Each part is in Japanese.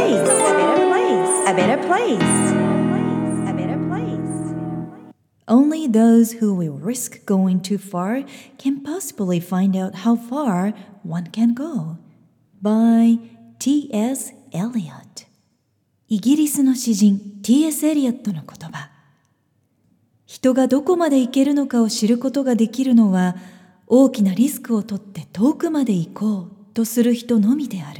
place. A better place. A better place. A better place. Only those who will risk going too far can possibly find out how far one can go. By T.S. Eliot イギリスの詩人 T.S. エリオットの言葉人がどこまで行けるのかを知ることができるのは大きなリスクをとって遠くまで行こうとする人のみである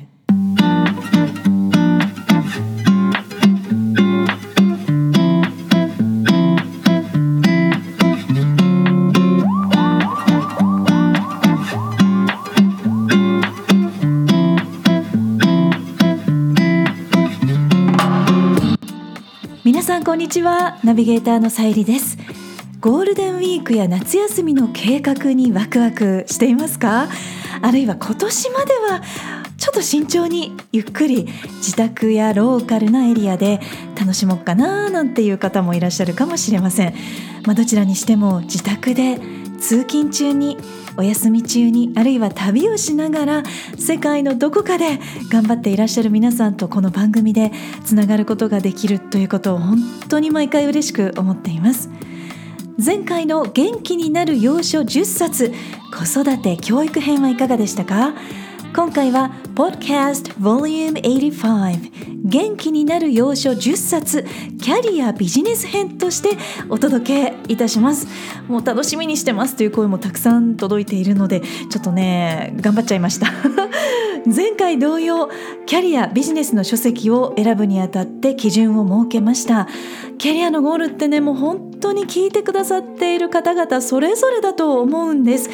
皆さんこんにちは。ナビゲーターのさゆりです。ゴールデンウィークや夏休みの計画にワクワクしていますか？あるいは今年まではちょっと慎重にゆっくり自宅やローカルなエリアで楽しもうかななんていう方もいらっしゃるかもしれません、まあ、どちらにしても自宅で通勤中にお休み中にあるいは旅をしながら世界のどこかで頑張っていらっしゃる皆さんとこの番組でつながることができるということを本当に毎回嬉しく思っています。前回の元気になる要所10冊子育て教育編はいかがでしたか？今回は Podcast Vol.85 元気になる要所10冊キャリアビジネス編としてお届けいたします。もう楽しみにしてますという声もたくさん届いているのでちょっとね頑張っちゃいました。前回同様キャリアビジネスの書籍を選ぶにあたって基準を設けました。キャリアのゴールってねもう本当に聞いてくださっている方々それぞれだと思うんです。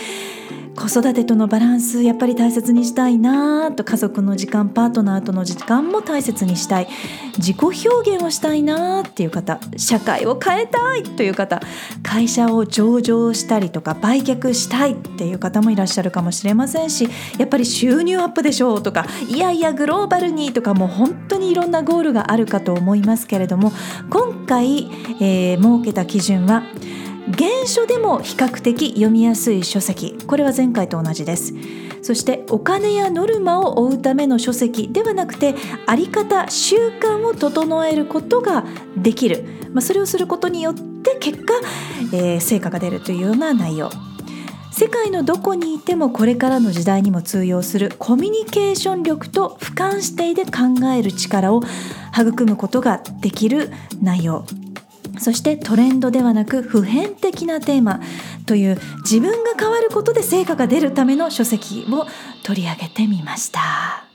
子育てとのバランスやっぱり大切にしたいなと家族の時間パートナーとの時間も大切にしたい。自己表現をしたいなっていう方社会を変えたいという方会社を上場したりとか売却したいっていう方もいらっしゃるかもしれませんしやっぱり収入アップでしょうとかいやいやグローバルにとかもう本当にいろんなゴールがあるかと思いますけれども今回、えー、設けた基準は原書でも比較的読みやすい書籍。これは前回と同じです。そしてお金やノルマを追うための書籍ではなくてあり方習慣を整えることができる、まあ、それをすることによって結果、えー、成果が出るというような内容。世界のどこにいてもこれからの時代にも通用するコミュニケーション力と俯瞰してで考える力を育むことができる内容。そしてトレンドではなく普遍的なテーマという自分が変わることで成果が出るための書籍を取り上げてみました。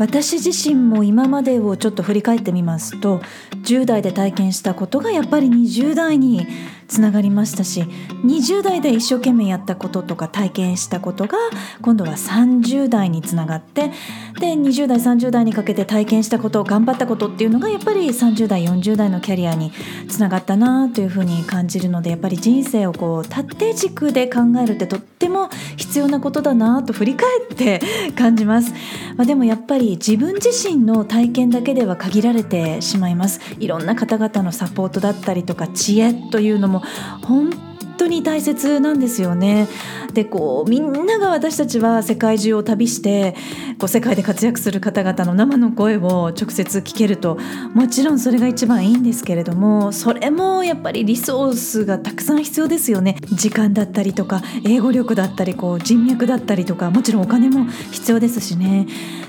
私自身も今までをちょっと振り返ってみますと10代で体験したことがやっぱり20代につながりましたし20代で一生懸命やったこととか体験したことが今度は30代につながってで20代30代にかけて体験したこと頑張ったことっていうのがやっぱり30代40代のキャリアにつながったなというふうに感じるのでやっぱり人生をこう縦軸で考えるってとっても必要なことだなと振り返って感じます、まあ、でもやっぱり自分自身の体験だけでは限られてしまいます。いろんな方々のサポートだったりとか知恵というのも本当に大切なんですよね。でこうみんなが私たちは世界中を旅してこう世界で活躍する方々の生の声を直接聞けるともちろんそれが一番いいんですけれどもそれもやっぱりリソースがたくさん必要ですよね。時間だったりとか英語力だったりこう人脈だったりとかもちろんお金も必要ですしね。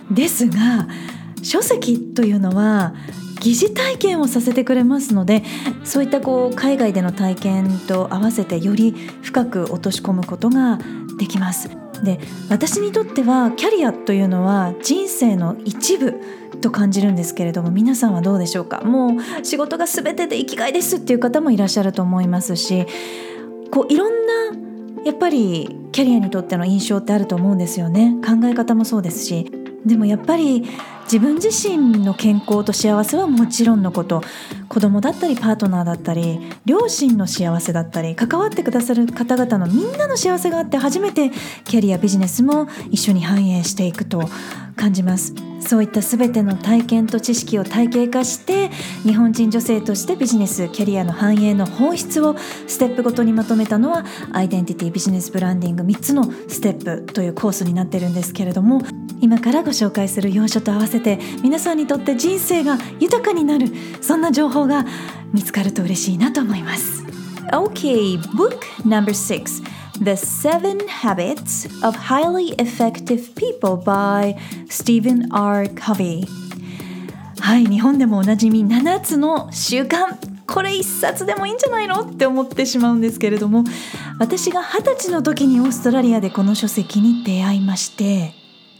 ですが書籍というのは疑似体験をさせてくれますのでそういったこう海外での体験と合わせてより深く落とし込むことができます。で私にとってはキャリアというのは人生の一部と感じるんですけれども皆さんはどうでしょうか？もう仕事が全てで生きがいですっていう方もいらっしゃると思いますしこういろんなやっぱりキャリアにとっての印象ってあると思うんですよね。考え方もそうですし。でもやっぱり自分自身の健康と幸せはもちろんのこと。子供だったりパートナーだったり両親の幸せだったり関わってくださる方々のみんなの幸せがあって初めてキャリアビジネスも一緒に反映していくと感じます。そういった全ての体験と知識を体系化して日本人女性としてビジネスキャリアの繁栄の本質をステップごとにまとめたのはアイデンティティビジネスブランディング3つのステップというコースになってるんですけれども今からご紹介する要所と合わせてて皆さんにとって人生が豊かになるそんな情報が見つかると嬉しいなと思います。Okay, book number six. The Seven Habits of Highly Effective People by Stephen R. Covey はい日本でもおなじみ7つの習慣これ一冊でもいいんじゃないの？って思ってしまうんですけれども私が二十歳の時にオーストラリアでこの書籍に出会いまして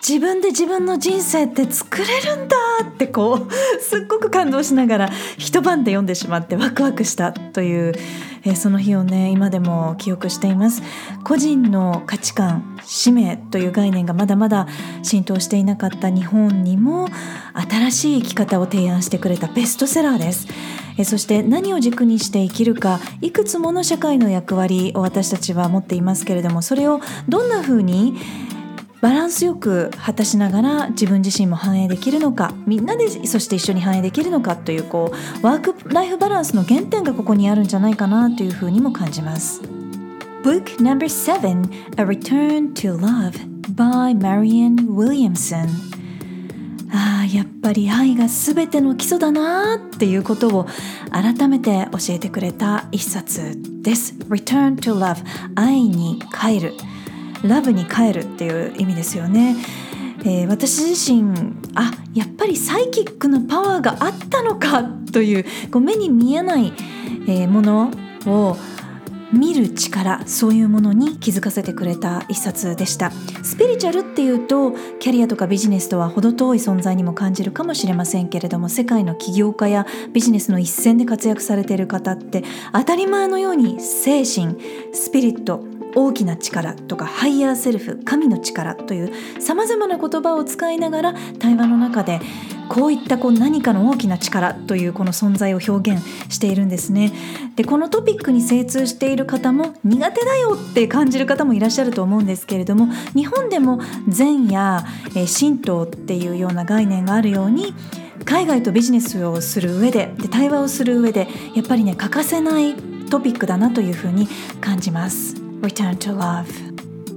自分で自分の人生って作れるんだってこう すっごく感動しながら一晩で読んでしまってワクワクしたという、えー、その日をね今でも記憶しています。個人の価値観使命という概念がまだまだ浸透していなかった日本にも新しい生き方を提案してくれたベストセラーです。えそして何を軸にして生きるかいくつもの社会の役割を私たちは持っていますけれどもそれをどんな風にバランスよく果たしながら自分自身も反映できるのかみんなでそして一緒に反映できるのかというこうワークライフバランスの原点がここにあるんじゃないかなというふうにも感じます。Book number 7 A Return to Love by Marianne Williamson. あやっぱり愛が全ての基礎だなっていうことを改めて教えてくれた一冊です。Return to Love 愛に帰る。ラブに帰るっていう意味ですよね。えー、私自身あやっぱりサイキックのパワーがあったのかというこう目に見えない、えー、ものを見る力そういうものに気づかせてくれた一冊でしたスピリチュアルっていうとキャリアとかビジネスとは程遠い存在にも感じるかもしれませんけれども世界の起業家やビジネスの一線で活躍されている方って当たり前のように精神スピリット大きな力とかハイヤーセルフ神の力というさまざまな言葉を使いながら対話の中でこういったこう何かの大きな力というこの存在を表現しているんですね。でこのトピックに精通している方も苦手だよって感じる方もいらっしゃると思うんですけれども日本でも禅や、え神道っていうような概念があるように海外とビジネスをする上でで対話をする上でやっぱりね欠かせないトピックだなというふうに感じます。Return to Love.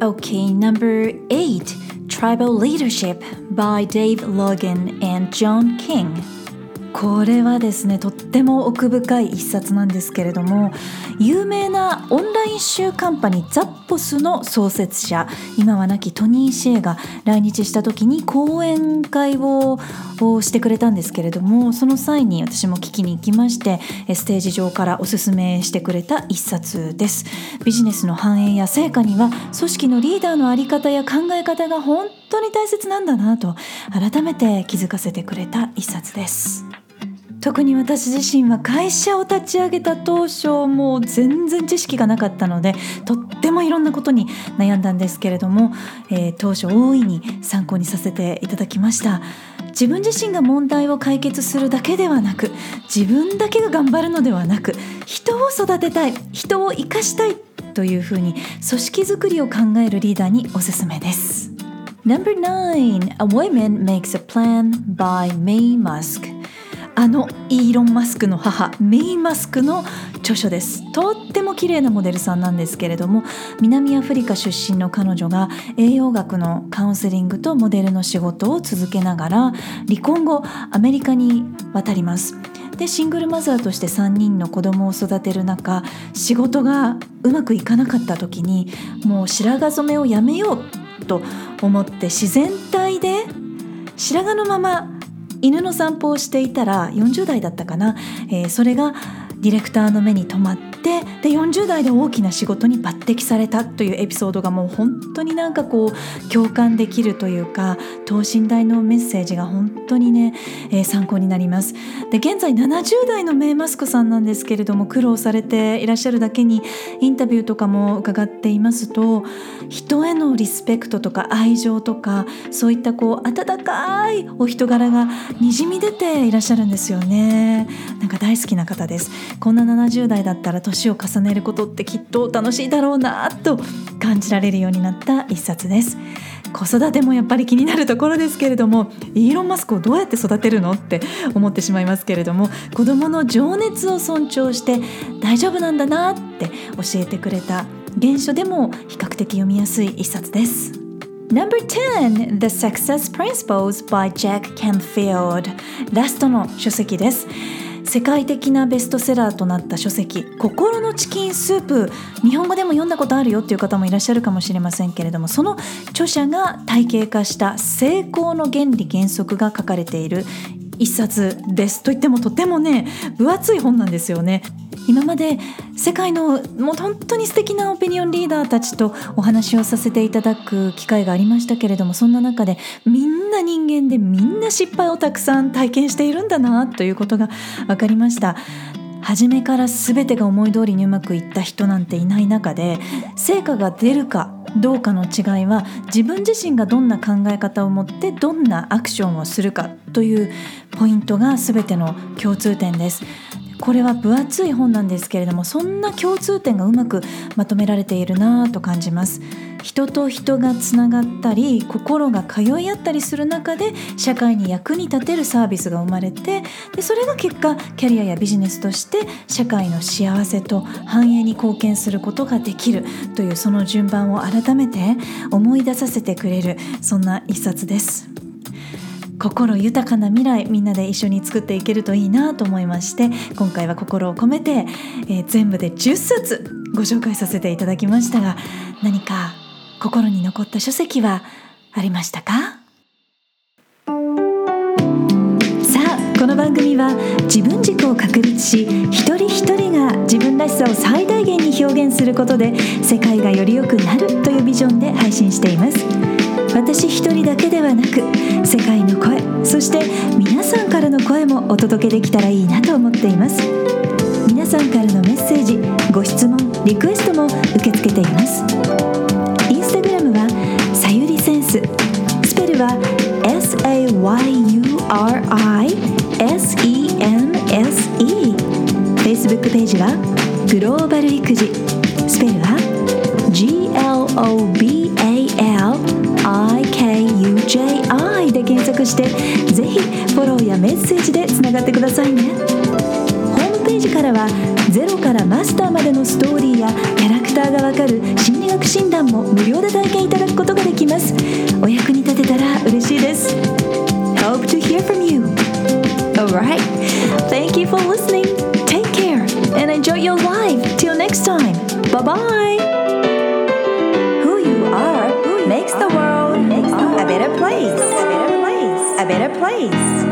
Okay, number eight Tribal Leadership by Dave Logan and John King. これはですねとっても奥深い一冊なんですけれども有名なオンライン週カンパニーザッポスの創設者今は亡きトニー・シェイが来日した時に講演会をしてくれたんですけれどもその際に私も聞きに行きましてステージ上からおすすめしてくれた一冊です。ビジネスの繁栄や成果には組織のリーダーの在り方や考え方が本当に大切なんだなと改めて気づかせてくれた一冊です。特に私自身は会社を立ち上げた当初もう全然知識がなかったのでとってもいろんなことに悩んだんですけれども、えー、当初大いに参考にさせていただきました。自分自身が問題を解決するだけではなく自分だけが頑張るのではなく人を育てたい人を生かしたいというふうに組織づくりを考えるリーダーにおすすめです。No.9 A Woman Makes a Plan by May Musk. あのイーロン・マスクの母メイ・マスクの著書です。とっても綺麗なモデルさんなんですけれども南アフリカ出身の彼女が栄養学のカウンセリングとモデルの仕事を続けながら離婚後アメリカに渡ります。でシングルマザーとして3人の子供を育てる中仕事がうまくいかなかった時にもう白髪染めをやめようと思って自然体で白髪のまま犬の散歩をしていたら40代だったかな、えー、それがディレクターの目に留まってで40代で大きな仕事に抜擢されたというエピソードがもう本当になんかこう共感できるというか等身大のメッセージが本当にね、えー、参考になります。で現在70代のメイマスクさんなんですけれども苦労されていらっしゃるだけにインタビューとかも伺っていますと人へのリスペクトとか愛情とかそういったこう温かいお人柄がにじみ出ていらっしゃるんですよね。なんか大好きな方です。こんな70代だったら年を重ねることってきっと楽しいだろうなと感じられるようになった一冊です。子育てもやっぱり気になるところですけれどもイーロン・マスクをどうやって育てるのって思ってしまいますけれども子どもの情熱を尊重して大丈夫なんだなって教えてくれた原書でも比較的読みやすい一冊です。Number 10 The Success Principles by Jack Canfield ラストの書籍です。世界的なベストセラーとなった書籍「心のチキンスープ」日本語でも読んだことあるよっていう方もいらっしゃるかもしれませんけれどもその著者が体系化した成功の原理原則が書かれている一冊ですといってもとてもね分厚い本なんですよね。今まで世界のもう本当に素敵なオピニオンリーダーたちとお話をさせていただく機会がありましたけれどもそんな中でみんなな人間でみんな失敗をたくさん体験しているんだなということが分かりました初めから全てが思い通りにうまくいった人なんていない中で成果が出るかどうかの違いは自分自身がどんな考え方を持ってどんなアクションをするかというポイントが全ての共通点です。これは分厚い本なんですけれどもそんな共通点がうまくまとめられているなと感じます人と人がつながったり心が通い合ったりする中で社会に役に立てるサービスが生まれてでそれが結果キャリアやビジネスとして社会の幸せと繁栄に貢献することができるというその順番を改めて思い出させてくれるそんな一冊です。心豊かな未来みんなで一緒に作っていけるといいなと思いまして今回は心を込めて、えー、全部で10冊ご紹介させていただきましたが何か心に残った書籍はありましたか？さあこの番組は自分軸を確立し一人一人が自分らしさを最大限に表現することで世界がより良くなるというビジョンで配信しています。私一人だけではなく世界の声そして皆さんからの声もお届けできたらいいなと思っています。皆さんからのメッセージご質問リクエストも受け付けています。インスタグラムはさゆりセンス。スペルは SAYURISENSE Facebook ページはグローバル育児。スペルは GLOB してぜひフォローやメッセージでつながってくださいねホームページからはゼロからマスターまでのストーリーやキャラクターがわかる心理学診断も無料で体験いただくことができますお役に立てたら嬉しいです Hope to hear from you Alright Thank you for listening Take care and enjoy your life Till next time Bye bye makes the world a better place. A better place. A better place.